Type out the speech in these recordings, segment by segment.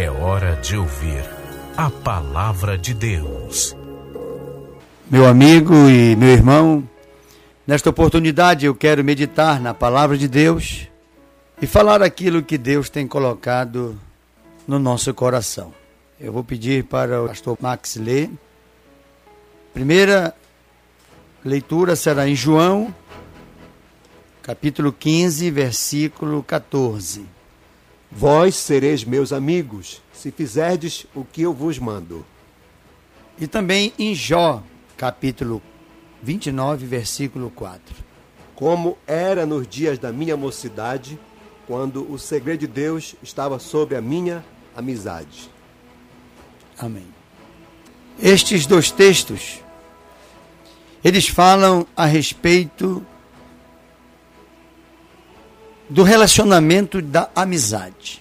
É hora de ouvir a palavra de Deus. Meu amigo e meu irmão, nesta oportunidade eu quero meditar na palavra de Deus e falar aquilo que Deus tem colocado no nosso coração. Eu vou pedir para o pastor Max ler. Primeira leitura será em João, capítulo 15, versículo 14. Vós sereis meus amigos, se fizerdes o que eu vos mando. E também em Jó, capítulo 29, versículo 4. Como era nos dias da minha mocidade, quando o segredo de Deus estava sob a minha amizade. Amém. Estes dois textos, eles falam a respeito do relacionamento da amizade.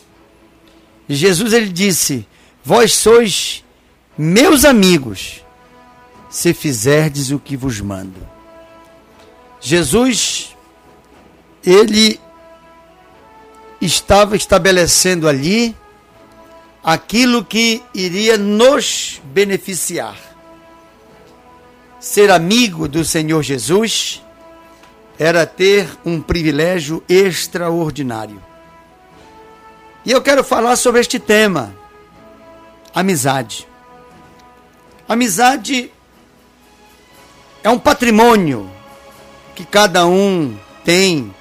Jesus ele disse: Vós sois meus amigos, se fizerdes o que vos mando. Jesus ele estava estabelecendo ali aquilo que iria nos beneficiar. Ser amigo do Senhor Jesus era ter um privilégio extraordinário. E eu quero falar sobre este tema: amizade. Amizade é um patrimônio que cada um tem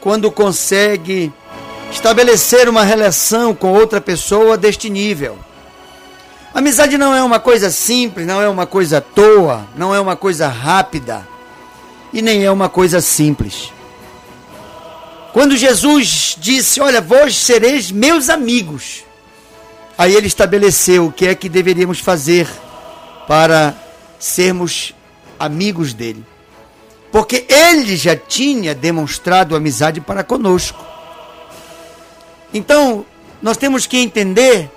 quando consegue estabelecer uma relação com outra pessoa deste nível. Amizade não é uma coisa simples, não é uma coisa à toa, não é uma coisa rápida e nem é uma coisa simples. Quando Jesus disse: Olha, vós sereis meus amigos, aí ele estabeleceu o que é que deveríamos fazer para sermos amigos dele. Porque ele já tinha demonstrado amizade para conosco. Então, nós temos que entender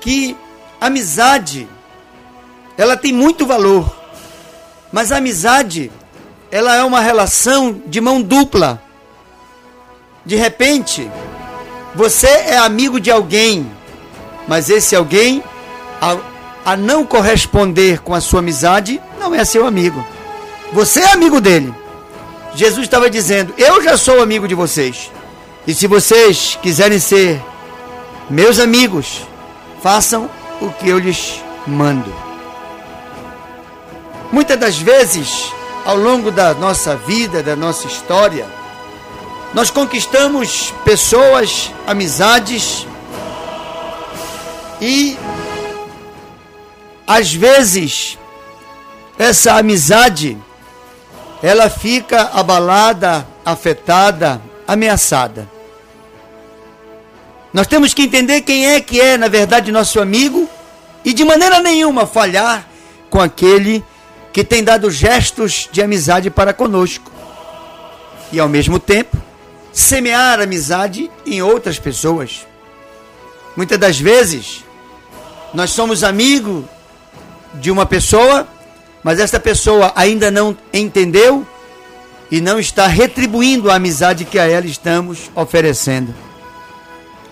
que amizade ela tem muito valor. Mas a amizade ela é uma relação de mão dupla. De repente, você é amigo de alguém, mas esse alguém, a, a não corresponder com a sua amizade, não é seu amigo. Você é amigo dele. Jesus estava dizendo: Eu já sou amigo de vocês. E se vocês quiserem ser meus amigos, façam o que eu lhes mando. Muitas das vezes ao longo da nossa vida, da nossa história, nós conquistamos pessoas, amizades e às vezes essa amizade ela fica abalada, afetada, ameaçada. Nós temos que entender quem é que é, na verdade, nosso amigo e de maneira nenhuma falhar com aquele que tem dado gestos de amizade para conosco. E ao mesmo tempo, semear amizade em outras pessoas. Muitas das vezes, nós somos amigos de uma pessoa, mas esta pessoa ainda não entendeu e não está retribuindo a amizade que a ela estamos oferecendo.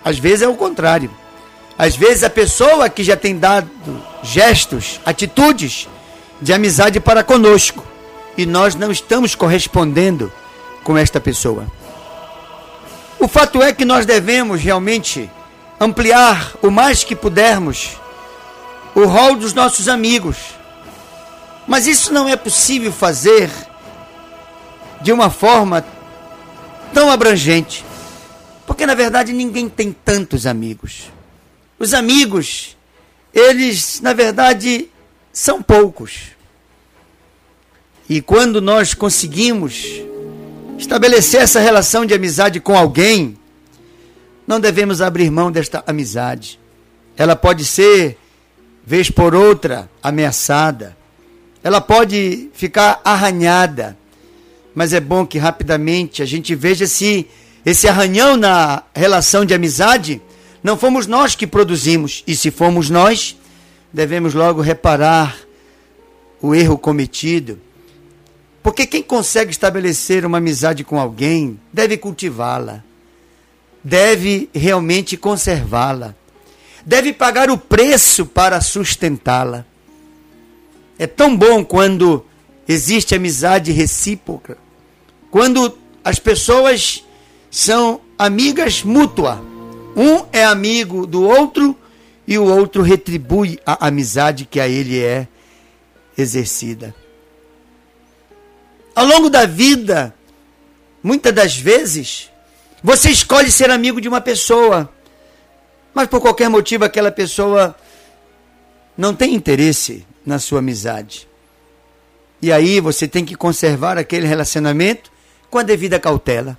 Às vezes é o contrário. Às vezes a pessoa que já tem dado gestos, atitudes de amizade para conosco e nós não estamos correspondendo com esta pessoa. O fato é que nós devemos realmente ampliar o mais que pudermos o rol dos nossos amigos. Mas isso não é possível fazer de uma forma tão abrangente. Porque na verdade ninguém tem tantos amigos. Os amigos, eles na verdade são poucos. E quando nós conseguimos estabelecer essa relação de amizade com alguém, não devemos abrir mão desta amizade. Ela pode ser, vez por outra, ameaçada. Ela pode ficar arranhada. Mas é bom que rapidamente a gente veja se esse arranhão na relação de amizade não fomos nós que produzimos. E se fomos nós, devemos logo reparar o erro cometido. Porque quem consegue estabelecer uma amizade com alguém deve cultivá-la, deve realmente conservá-la. deve pagar o preço para sustentá-la. É tão bom quando existe amizade recíproca, quando as pessoas são amigas mútua. Um é amigo do outro e o outro retribui a amizade que a ele é exercida. Ao longo da vida, muitas das vezes, você escolhe ser amigo de uma pessoa, mas por qualquer motivo aquela pessoa não tem interesse na sua amizade. E aí você tem que conservar aquele relacionamento com a devida cautela.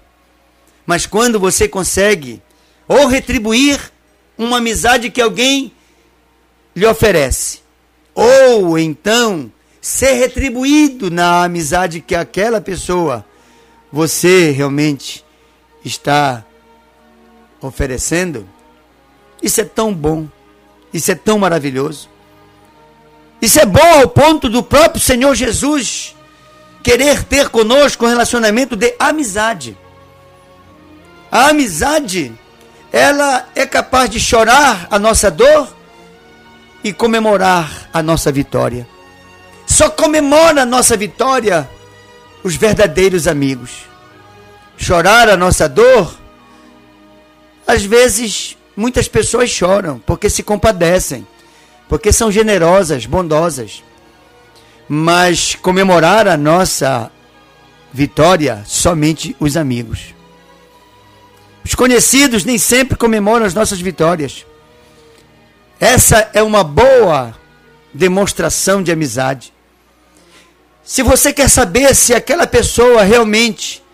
Mas quando você consegue ou retribuir uma amizade que alguém lhe oferece, ou então ser retribuído na amizade que aquela pessoa você realmente está oferecendo, isso é tão bom, isso é tão maravilhoso. Isso é bom ao ponto do próprio Senhor Jesus querer ter conosco um relacionamento de amizade. A amizade, ela é capaz de chorar a nossa dor e comemorar a nossa vitória. Só comemora a nossa vitória os verdadeiros amigos. Chorar a nossa dor, às vezes muitas pessoas choram porque se compadecem, porque são generosas, bondosas. Mas comemorar a nossa vitória somente os amigos. Os conhecidos nem sempre comemoram as nossas vitórias. Essa é uma boa demonstração de amizade. Se você quer saber se aquela pessoa realmente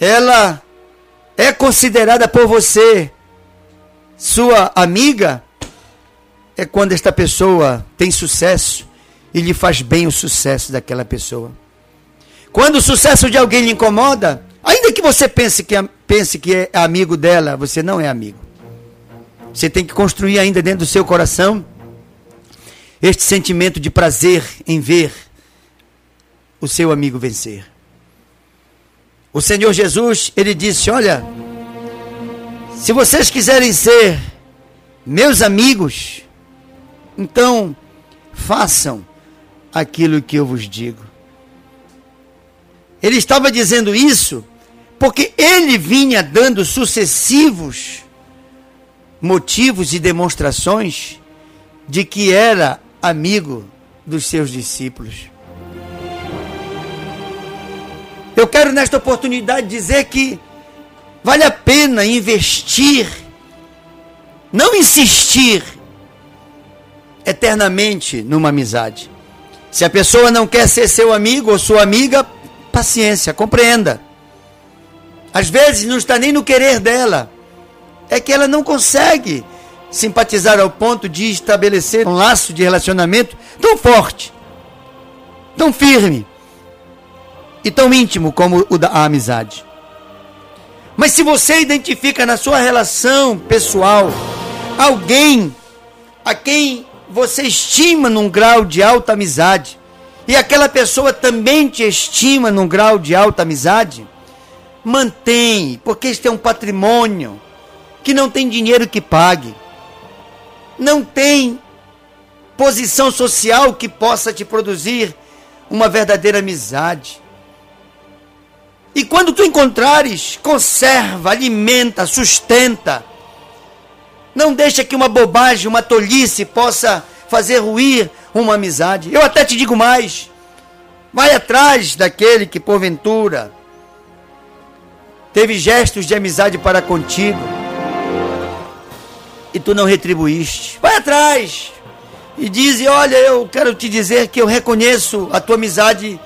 ela é considerada por você sua amiga, é quando esta pessoa tem sucesso e lhe faz bem o sucesso daquela pessoa. Quando o sucesso de alguém lhe incomoda, ainda que você pense que, é, pense que é amigo dela, você não é amigo. Você tem que construir ainda dentro do seu coração este sentimento de prazer em ver o seu amigo vencer. O Senhor Jesus, ele disse: Olha, se vocês quiserem ser meus amigos, então façam aquilo que eu vos digo. Ele estava dizendo isso porque ele vinha dando sucessivos motivos e demonstrações de que era amigo dos seus discípulos. Eu quero nesta oportunidade dizer que vale a pena investir, não insistir eternamente numa amizade. Se a pessoa não quer ser seu amigo ou sua amiga, paciência, compreenda. Às vezes não está nem no querer dela, é que ela não consegue simpatizar ao ponto de estabelecer um laço de relacionamento tão forte, tão firme e tão íntimo como o da amizade. Mas se você identifica na sua relação pessoal alguém a quem você estima num grau de alta amizade, e aquela pessoa também te estima num grau de alta amizade, mantém, porque este é um patrimônio que não tem dinheiro que pague, não tem posição social que possa te produzir uma verdadeira amizade. E quando tu encontrares, conserva, alimenta, sustenta. Não deixa que uma bobagem, uma tolice possa fazer ruir uma amizade. Eu até te digo mais. Vai atrás daquele que porventura teve gestos de amizade para contigo e tu não retribuíste. Vai atrás e diz: Olha, eu quero te dizer que eu reconheço a tua amizade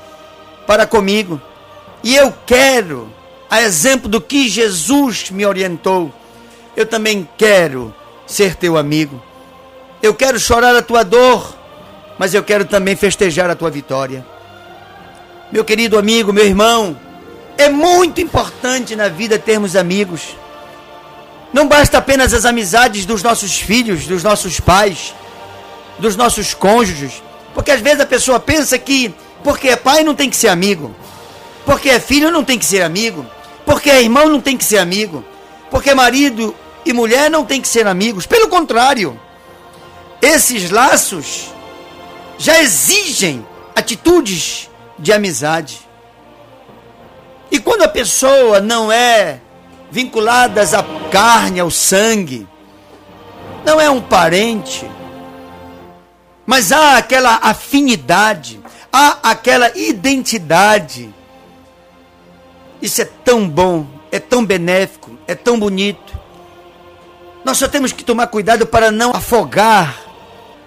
para comigo. E eu quero, a exemplo do que Jesus me orientou, eu também quero ser teu amigo. Eu quero chorar a tua dor, mas eu quero também festejar a tua vitória. Meu querido amigo, meu irmão, é muito importante na vida termos amigos. Não basta apenas as amizades dos nossos filhos, dos nossos pais, dos nossos cônjuges, porque às vezes a pessoa pensa que porque é pai não tem que ser amigo. Porque é filho não tem que ser amigo. Porque é irmão não tem que ser amigo. Porque é marido e mulher não têm que ser amigos. Pelo contrário, esses laços já exigem atitudes de amizade. E quando a pessoa não é vinculada à carne, ao sangue, não é um parente, mas há aquela afinidade, há aquela identidade. Isso é tão bom, é tão benéfico, é tão bonito. Nós só temos que tomar cuidado para não afogar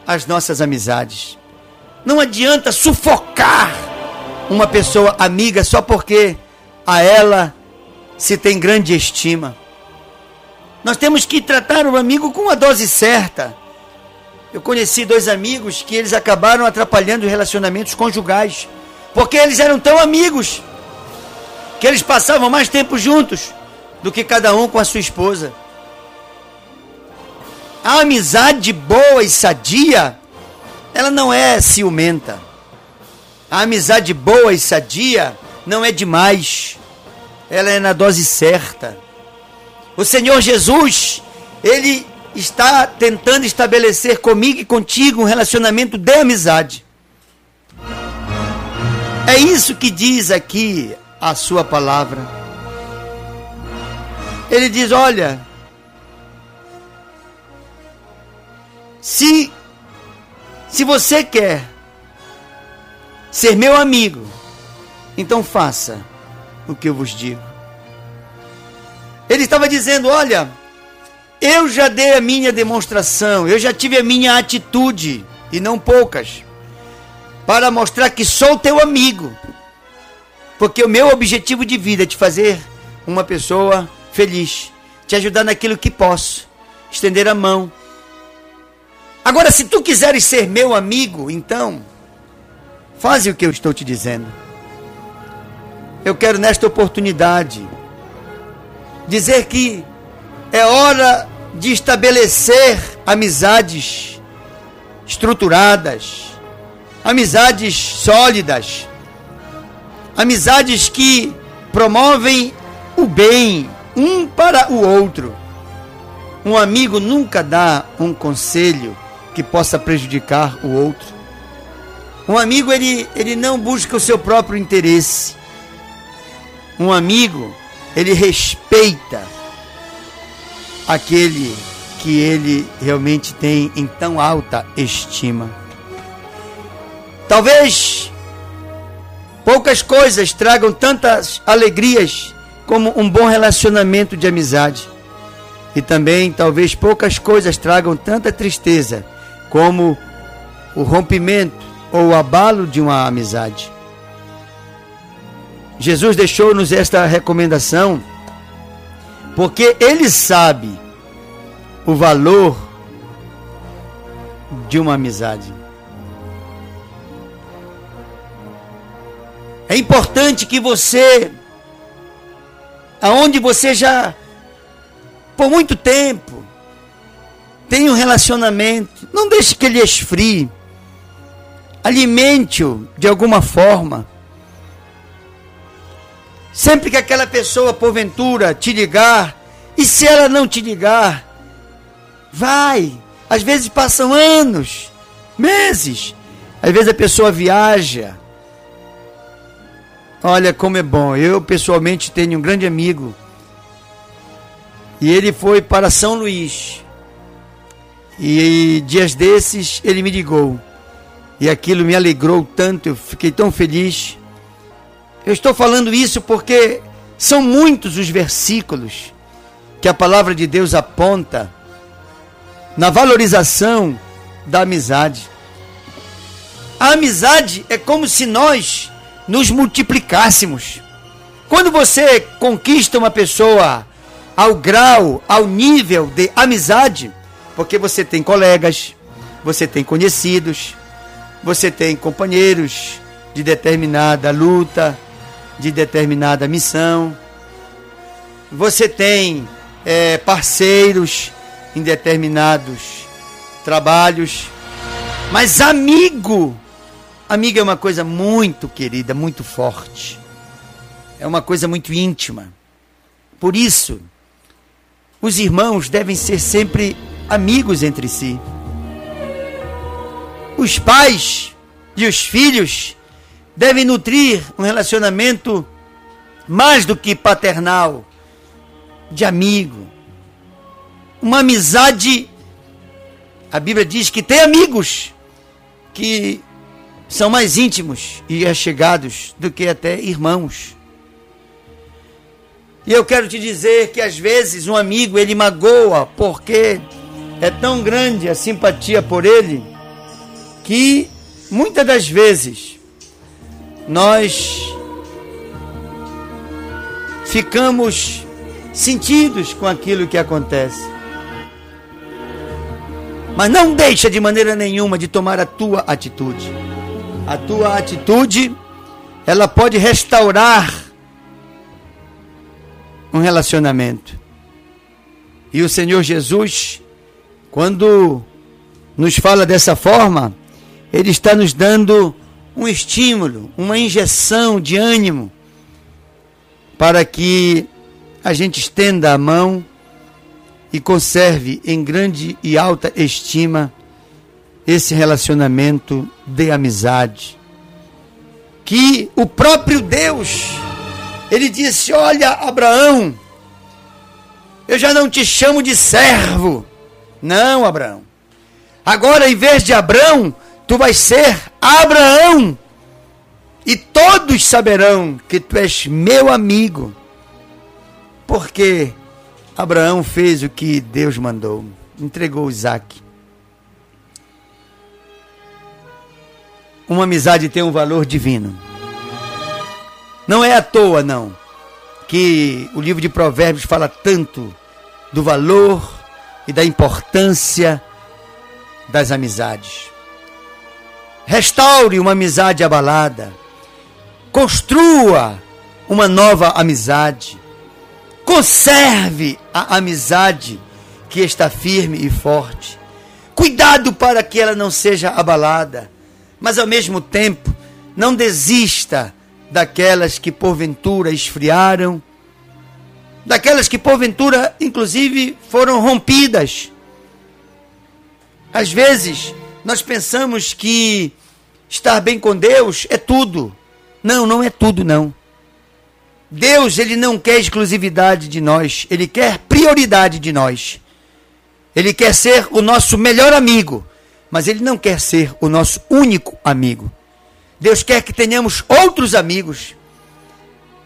as nossas amizades. Não adianta sufocar uma pessoa amiga só porque a ela se tem grande estima. Nós temos que tratar o amigo com a dose certa. Eu conheci dois amigos que eles acabaram atrapalhando os relacionamentos conjugais, porque eles eram tão amigos que eles passavam mais tempo juntos do que cada um com a sua esposa. A amizade boa e sadia, ela não é ciumenta. A amizade boa e sadia não é demais. Ela é na dose certa. O Senhor Jesus, ele está tentando estabelecer comigo e contigo um relacionamento de amizade. É isso que diz aqui a sua palavra. Ele diz: Olha, se se você quer ser meu amigo, então faça o que eu vos digo. Ele estava dizendo: Olha, eu já dei a minha demonstração, eu já tive a minha atitude, e não poucas, para mostrar que sou teu amigo. Porque o meu objetivo de vida é te fazer uma pessoa feliz, te ajudar naquilo que posso, estender a mão. Agora, se tu quiseres ser meu amigo, então, faze o que eu estou te dizendo. Eu quero nesta oportunidade dizer que é hora de estabelecer amizades estruturadas, amizades sólidas, amizades que promovem o bem um para o outro. Um amigo nunca dá um conselho que possa prejudicar o outro. Um amigo ele, ele não busca o seu próprio interesse. Um amigo ele respeita aquele que ele realmente tem em tão alta estima. Talvez poucas coisas tragam tantas alegrias como um bom relacionamento de amizade. E também talvez poucas coisas tragam tanta tristeza como o rompimento ou o abalo de uma amizade. Jesus deixou-nos esta recomendação porque ele sabe o valor de uma amizade. É importante que você, aonde você já, por muito tempo, tem um relacionamento, não deixe que ele esfrie. Alimente-o de alguma forma. Sempre que aquela pessoa, porventura, te ligar, e se ela não te ligar, vai. Às vezes passam anos, meses. Às vezes a pessoa viaja. Olha como é bom. Eu pessoalmente tenho um grande amigo. E ele foi para São Luís. E dias desses ele me ligou. E aquilo me alegrou tanto, eu fiquei tão feliz. Eu estou falando isso porque são muitos os versículos que a palavra de Deus aponta na valorização da amizade. A amizade é como se nós nos multiplicássemos. Quando você conquista uma pessoa ao grau, ao nível de amizade, porque você tem colegas, você tem conhecidos, você tem companheiros de determinada luta, de determinada missão. Você tem é, parceiros em determinados trabalhos. Mas amigo, amigo é uma coisa muito querida, muito forte. É uma coisa muito íntima. Por isso, os irmãos devem ser sempre amigos entre si. Os pais e os filhos devem nutrir um relacionamento mais do que paternal, de amigo. Uma amizade. A Bíblia diz que tem amigos que são mais íntimos e achegados do que até irmãos. E eu quero te dizer que às vezes um amigo ele magoa porque é tão grande a simpatia por ele que muitas das vezes nós ficamos sentidos com aquilo que acontece. Mas não deixa de maneira nenhuma de tomar a tua atitude. A tua atitude, ela pode restaurar um relacionamento. E o Senhor Jesus, quando nos fala dessa forma, ele está nos dando um estímulo, uma injeção de ânimo para que a gente estenda a mão e conserve em grande e alta estima esse relacionamento de amizade. Que o próprio Deus, ele disse: Olha, Abraão, eu já não te chamo de servo. Não, Abraão. Agora, em vez de Abraão, tu vais ser Abraão. E todos saberão que tu és meu amigo. Porque Abraão fez o que Deus mandou, entregou Isaac. Uma amizade tem um valor divino. Não é à toa, não, que o livro de Provérbios fala tanto do valor e da importância das amizades. Restaure uma amizade abalada. Construa uma nova amizade. Conserve a amizade que está firme e forte. Cuidado para que ela não seja abalada, mas ao mesmo tempo não desista daquelas que porventura esfriaram, daquelas que porventura inclusive foram rompidas. Às vezes nós pensamos que estar bem com Deus é tudo. Não, não é tudo não. Deus, ele não quer exclusividade de nós, ele quer prioridade de nós. Ele quer ser o nosso melhor amigo, mas ele não quer ser o nosso único amigo. Deus quer que tenhamos outros amigos,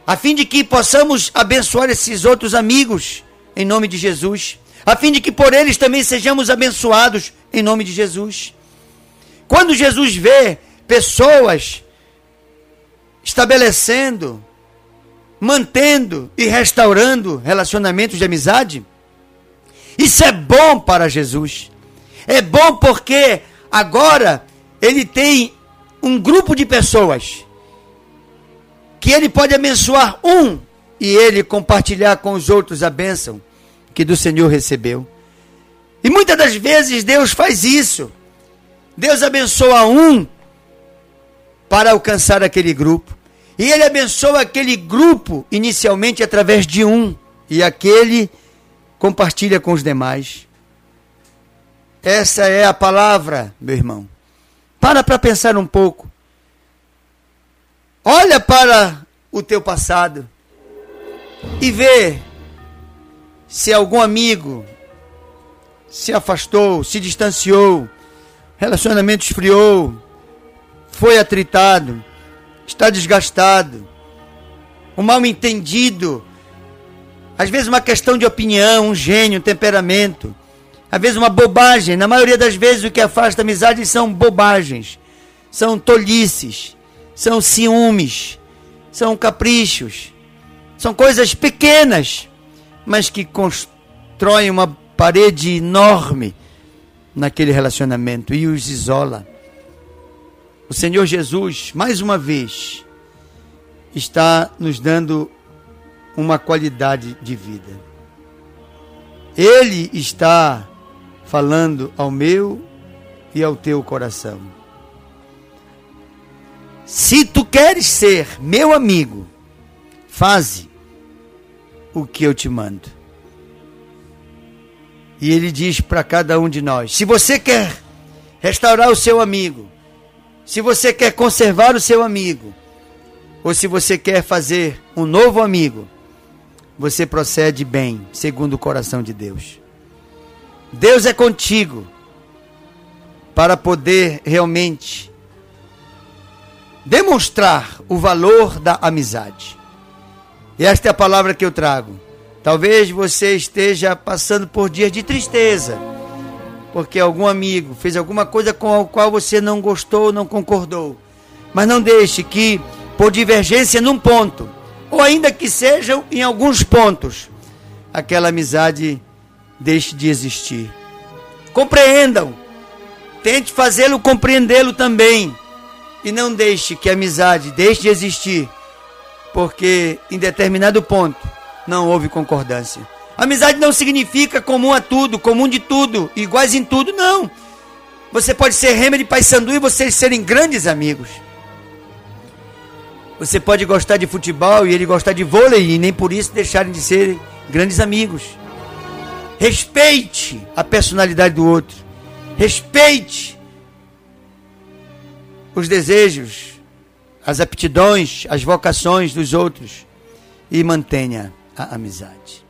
a fim de que possamos abençoar esses outros amigos em nome de Jesus, a fim de que por eles também sejamos abençoados em nome de Jesus. Quando Jesus vê pessoas estabelecendo, mantendo e restaurando relacionamentos de amizade, isso é bom para Jesus. É bom porque agora ele tem um grupo de pessoas que ele pode abençoar um e ele compartilhar com os outros a bênção que do Senhor recebeu. E muitas das vezes Deus faz isso. Deus abençoa um para alcançar aquele grupo. E ele abençoa aquele grupo inicialmente através de um, e aquele compartilha com os demais. Essa é a palavra, meu irmão. Para para pensar um pouco. Olha para o teu passado e vê se algum amigo se afastou, se distanciou, relacionamento esfriou, foi atritado, está desgastado, um mal entendido, às vezes uma questão de opinião, um gênio, um temperamento, às vezes uma bobagem. Na maioria das vezes o que afasta a amizade são bobagens, são tolices, são ciúmes, são caprichos, são coisas pequenas, mas que constroem uma parede enorme naquele relacionamento e os isola. O Senhor Jesus, mais uma vez, está nos dando uma qualidade de vida. Ele está falando ao meu e ao teu coração. Se tu queres ser meu amigo, faze o que eu te mando. E ele diz para cada um de nós: se você quer restaurar o seu amigo, se você quer conservar o seu amigo, ou se você quer fazer um novo amigo, você procede bem, segundo o coração de Deus. Deus é contigo para poder realmente demonstrar o valor da amizade. E esta é a palavra que eu trago. Talvez você esteja passando por dias de tristeza, porque algum amigo fez alguma coisa com a qual você não gostou, não concordou. Mas não deixe que, por divergência num ponto, ou ainda que sejam em alguns pontos, aquela amizade deixe de existir. Compreendam, tente fazê-lo compreendê-lo também, e não deixe que a amizade deixe de existir, porque em determinado ponto não houve concordância. Amizade não significa comum a tudo, comum de tudo, iguais em tudo, não. Você pode ser Remer de Paysandu e vocês serem grandes amigos. Você pode gostar de futebol e ele gostar de vôlei e nem por isso deixarem de ser grandes amigos. Respeite a personalidade do outro. Respeite os desejos, as aptidões, as vocações dos outros e mantenha a amizade.